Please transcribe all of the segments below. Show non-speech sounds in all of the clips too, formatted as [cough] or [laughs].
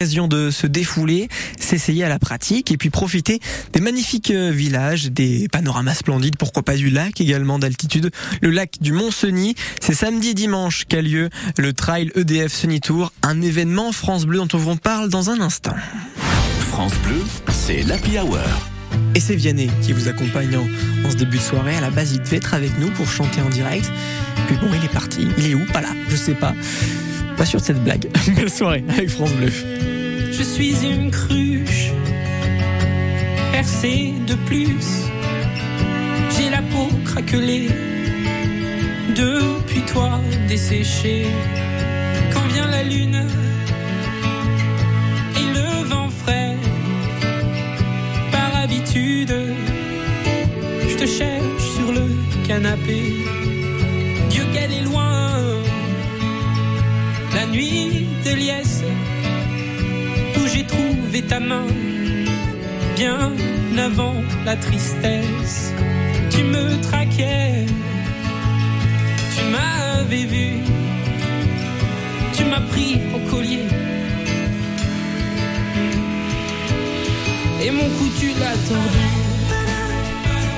Occasion de se défouler, s'essayer à la pratique et puis profiter des magnifiques euh, villages, des panoramas splendides, pourquoi pas du lac également d'altitude, le lac du Mont-Cenis. C'est samedi dimanche qu'a lieu le Trail EDF Sunny Tour, un événement France Bleu dont on vous parle dans un instant. France Bleu, c'est l'Happy Hour. Et c'est Vianney qui vous accompagne en, ce début de soirée. À la base, il devait être avec nous pour chanter en direct. Puis bon, il est parti. Il est où? Pas là, je sais pas. Pas sûr de cette blague. [laughs] Belle soirée avec France Bleu. Je suis une cruche percée de plus. J'ai la peau craquelée depuis toi desséchée. Quand vient la lune je te cherche sur le canapé. Dieu qu'elle est loin, la nuit de liesse j'ai trouvé ta main bien avant la tristesse. Tu me traquais, tu m'avais vu, tu m'as pris au collier. Et mon cou tu l'as tordu.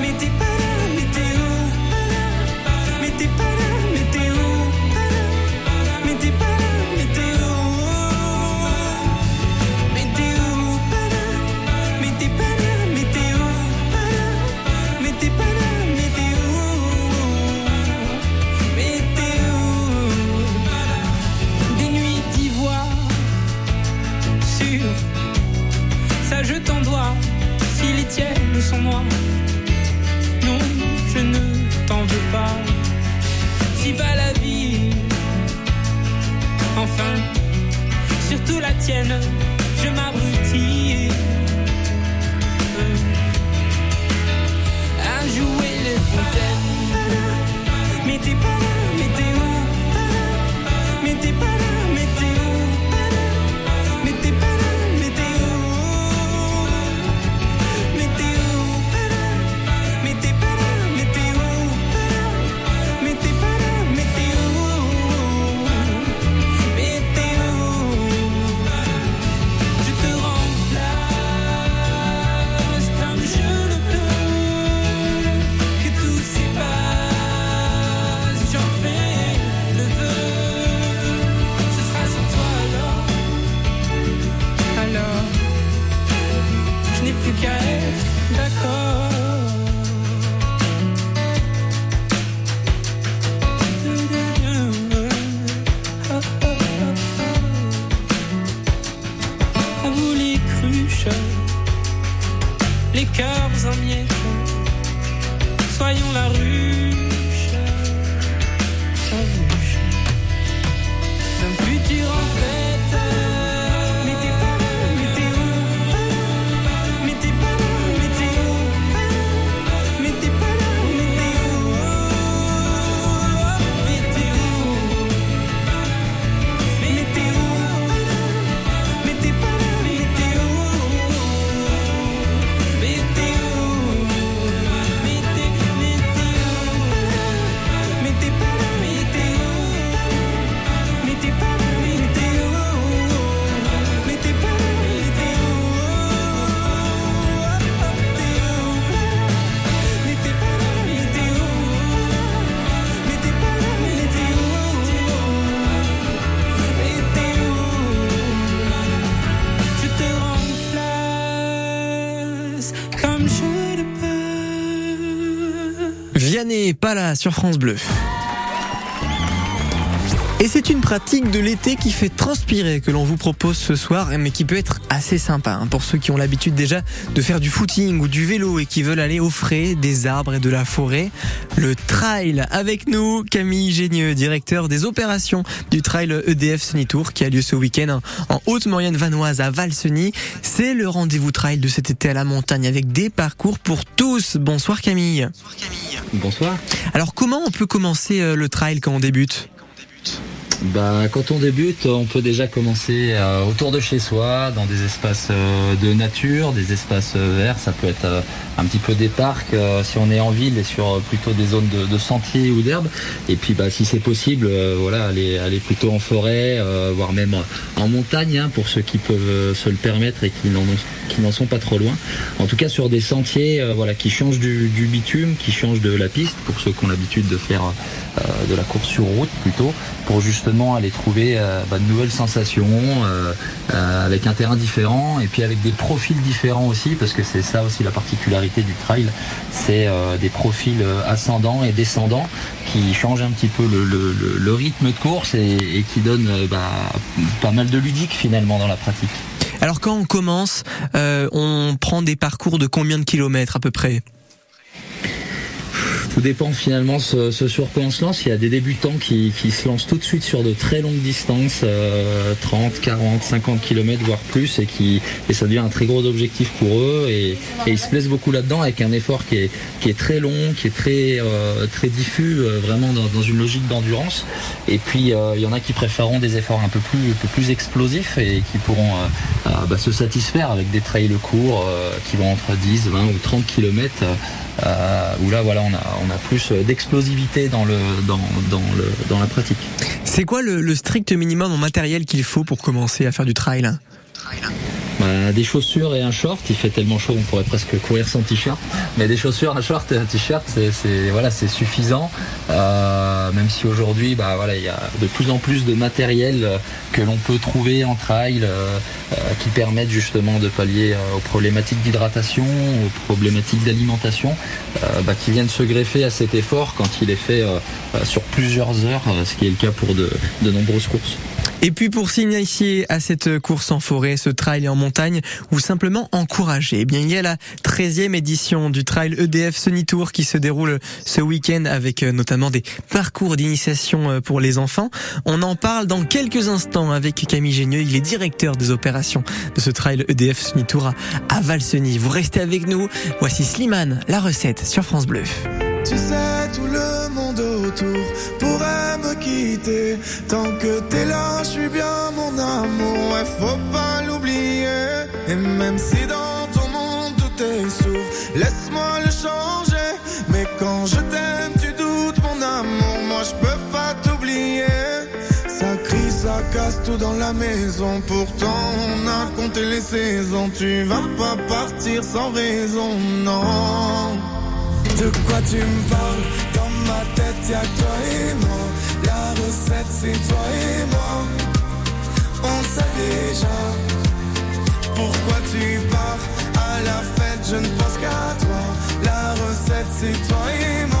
Mais t'es pas je t'en dois si les tiennes sont noires. Non, je ne t'en veux pas. Si va la vie, enfin, surtout la tienne, je m'abrutis cœurs en miettes, soyons la ruche, Là sur France Bleu. Et c'est une pratique de l'été qui fait transpirer que l'on vous propose ce soir, mais qui peut être assez sympa hein, pour ceux qui ont l'habitude déjà de faire du footing ou du vélo et qui veulent aller au frais des arbres et de la forêt. Le trail avec nous, Camille Génieux, directeur des opérations du trail EDF Sunny Tour qui a lieu ce week-end en Haute-Maurienne vanoise à Valseny. C'est le rendez-vous trail de cet été à la montagne avec des parcours pour tous. Bonsoir Camille. Bonsoir. Alors comment on peut commencer euh, le trail quand on débute? Bah, quand on débute, on peut déjà commencer euh, autour de chez soi, dans des espaces euh, de nature, des espaces euh, verts. Ça peut être un petit peu des parcs euh, si on est en ville et sur euh, plutôt des zones de, sentiers ou d'herbe. Et puis, bah, si c'est possible, euh, voilà, aller, aller plutôt en forêt, voire même en montagne, hein, pour ceux qui peuvent se le permettre et qui n'en qui n'en sont pas trop loin. En tout cas, sur des sentiers, voilà, qui changent du, bitume, qui changent de la piste, pour ceux qui ont l'habitude de faire de la course sur route plutôt, pour justement aller trouver bah, de nouvelles sensations, avec un terrain différent et puis avec des profils différents aussi, parce que c'est ça aussi la particularité du trail, c'est euh, des profils euh, ascendants et descendants qui changent un petit peu le, rythme de course et, qui donnent euh, bah, pas mal de ludique finalement dans la pratique. Alors quand on commence, on prend des parcours de combien de kilomètres à peu près? Tout dépend finalement ce, sur quoi on se lance. Il y a des débutants qui, se lancent tout de suite sur de très longues distances, euh, 30, 40, 50 km voire plus, et qui et ça devient un très gros objectif pour eux. Et, ils se plaisent beaucoup là-dedans avec un effort qui est, qui est très long, qui est très euh, très diffus, euh, vraiment dans, une logique d'endurance. Et puis euh, il y en a qui préféreront des efforts un peu plus un peu plus explosifs et qui pourront bah, se satisfaire avec des trails courts qui vont entre 10, 20 ou 30 km. Euh, où là voilà on a on a plus d'explosivité dans le dans, dans le dans la pratique. C'est quoi le, le strict minimum en matériel qu'il faut pour commencer à faire du trail Bah, des chaussures et un short, il fait tellement chaud on pourrait presque courir sans t-shirt. Mais des chaussures, un short et un t-shirt, c'est, voilà, suffisant. Euh, si aujourd'hui, bah il y a de plus en plus de matériel euh, que l'on peut trouver en trail euh, euh, qui permettent justement de pallier aux problématiques d'hydratation, aux problématiques d'alimentation, bah, qui viennent se greffer à cet effort quand il est fait sur plusieurs heures, ce qui est le cas pour de nombreuses courses. Et puis pour s'initier à cette course en forêt, ce trail en montagne, ou simplement encourager, eh bien il y a la 13e édition du trail EDF Sunny Tour qui se déroule ce week-end avec euh, notamment des parcours d'initiation euh, pour les enfants. On en parle dans quelques instants avec Camille Génieux, il est directeur des opérations de ce trail EDF Sunny Tour à, Valseny. Vous restez avec nous, voici Slimane, la recette sur France Bleu. Tant que t'es là, je suis bien mon amour. Ouais, faut pas l'oublier. Et même si dans ton monde tout est sourd, laisse-moi le changer. Mais quand je t'aime, tu doutes mon amour. Moi, je peux pas t'oublier. Ça crie, ça casse tout dans la maison. Pourtant, on a compté les saisons. Tu vas pas partir sans raison, non. De quoi tu me parles? Dans ma tête y'a toi et moi c'est toi et moi. On sait déjà Pourquoi tu pars. À la fête je ne pense qu'à toi. La recette c'est toi et moi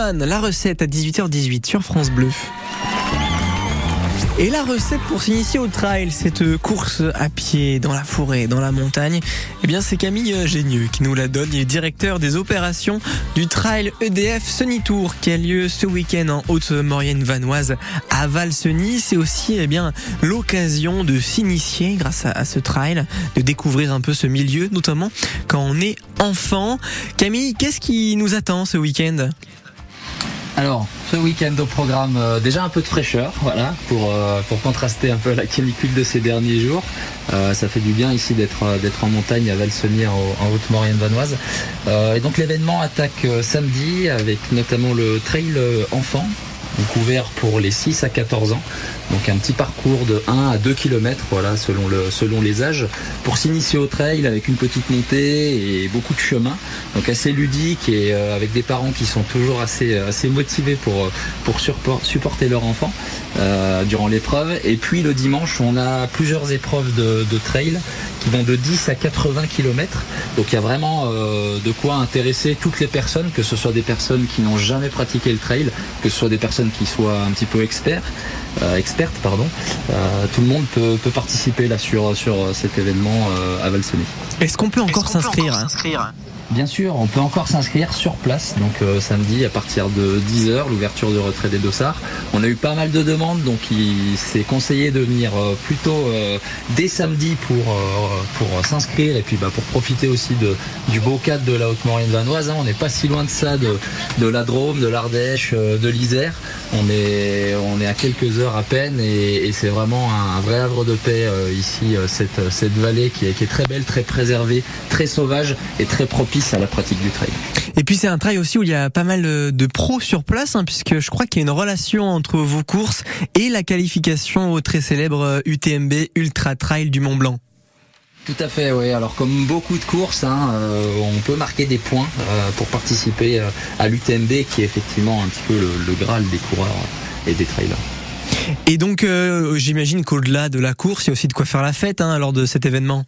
La recette à 18h18 sur France Bleu. Et la recette pour s'initier au trail, cette course à pied dans la forêt, dans la montagne, eh bien c'est Camille Génieux qui nous la donne. Il est directeur des opérations du trail EDF Sunny Tour qui a lieu ce week-end en Haute-Maurienne vanoise à Valseny. C'est aussi eh bien l'occasion de s'initier grâce à ce trail, de découvrir un peu ce milieu, notamment quand on est enfant. Camille, qu'est-ce qui nous attend ce week-end? Alors, ce week-end au programme, euh, déjà un peu de fraîcheur, voilà, pour, euh, pour contraster un peu la canicule de ces derniers jours. Euh, ça fait du bien ici d'être d'être en montagne à Valseny en, en Haute-Maurienne vanoise. Et donc l'événement attaque samedi avec notamment le trail enfant, donc ouvert pour les 6 à 14 ans. Donc un petit parcours de 1 à 2 km, voilà, selon, le, selon les âges, pour s'initier au trail avec une petite montée et beaucoup de chemin. Donc assez ludique et euh, avec des parents qui sont toujours assez, assez motivés pour, euh, pour supporter leur enfant euh, durant l'épreuve. Et puis le dimanche, on a plusieurs épreuves de, trail qui vont de 10 à 80 km. Donc il y a vraiment de quoi intéresser toutes les personnes, que ce soit des personnes qui n'ont jamais pratiqué le trail, que ce soit des personnes qui soient un petit peu experts, euh, expertes, pardon. Euh, tout le monde peut, peut participer là sur, sur cet événement euh, à Valseny. Est-ce qu'on peut encore s'inscrire hein? Bien sûr, on peut encore s'inscrire sur place, donc euh, samedi à partir de 10h, l'ouverture de retrait des dossards. On a eu pas mal de demandes, donc il s'est conseillé de venir euh, plutôt euh, dès samedi pour, euh, pour s'inscrire et puis bah, pour profiter aussi de, du beau cadre de la Haute-Maurienne vanoise. hein. On n'est pas si loin de ça, de, de la Drôme, de l'Ardèche, de l'Isère. On est, on est à quelques heures à peine et, et c'est vraiment un, un vrai havre de paix euh, ici, euh, cette, cette vallée qui est, qui est très belle, très préservée, très sauvage et très propice à la pratique du trail. Et puis c'est un trail aussi où il y a pas mal de pros sur place, hein, puisque je crois qu'il y a une relation entre vos courses et la qualification au très célèbre euh, UTMB Ultra Trail du Mont Blanc. Tout à fait, oui. Alors comme beaucoup de courses, hein, euh, on peut marquer des points euh, pour participer euh, à l'UTMB qui est effectivement un petit peu le, le graal des coureurs et des trailers. Et donc euh, j'imagine qu'au-delà de la course, il y a aussi de quoi faire la fête hein, lors de cet événement.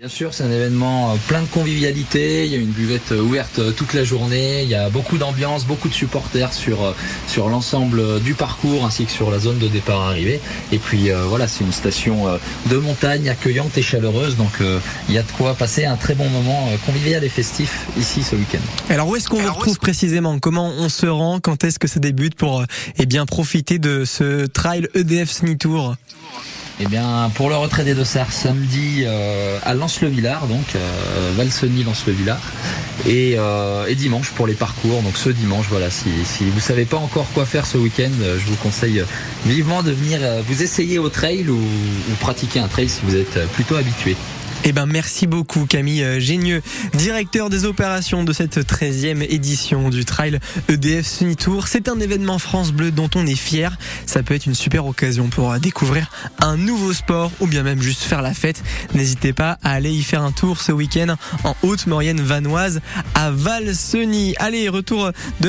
Bien sûr, c'est un événement euh, plein de convivialité. Il y a une buvette euh, ouverte euh, toute la journée. Il y a beaucoup d'ambiance, beaucoup de supporters sur sur l'ensemble du parcours ainsi que sur la zone de départ arrivée. Et puis voilà, c'est une station de montagne accueillante et chaleureuse. Donc euh, il y a de quoi passer un très bon moment convivial et festif ici ce week-end. Alors où est-ce qu'on vous retrouve précisément? Comment on se rend? Quand est-ce que ça débute pour eh bien profiter de ce trail EDF Sni Tour Eh bien, pour le retrait des dossards, samedi euh, à Lens-le-Villard, donc euh, Valseny-Lens-le-Villard, et, euh, et dimanche pour les parcours. Donc ce dimanche, voilà, si, si vous savez pas encore quoi faire ce week-end, euh, je vous conseille vivement de venir vous essayer au trail ou, pratiquer un trail si vous êtes plutôt habitué. Eh ben merci beaucoup Camille euh, Génieux, directeur des opérations de cette 13e édition du Trail EDF Sunny Tour. C'est un événement France Bleu dont on est fier. Ça peut être une super occasion pour euh, découvrir un nouveau sport ou bien même juste faire la fête. N'hésitez pas à aller y faire un tour ce week-end en Haute-Maurienne vanoise à Valseny. Allez, retour de la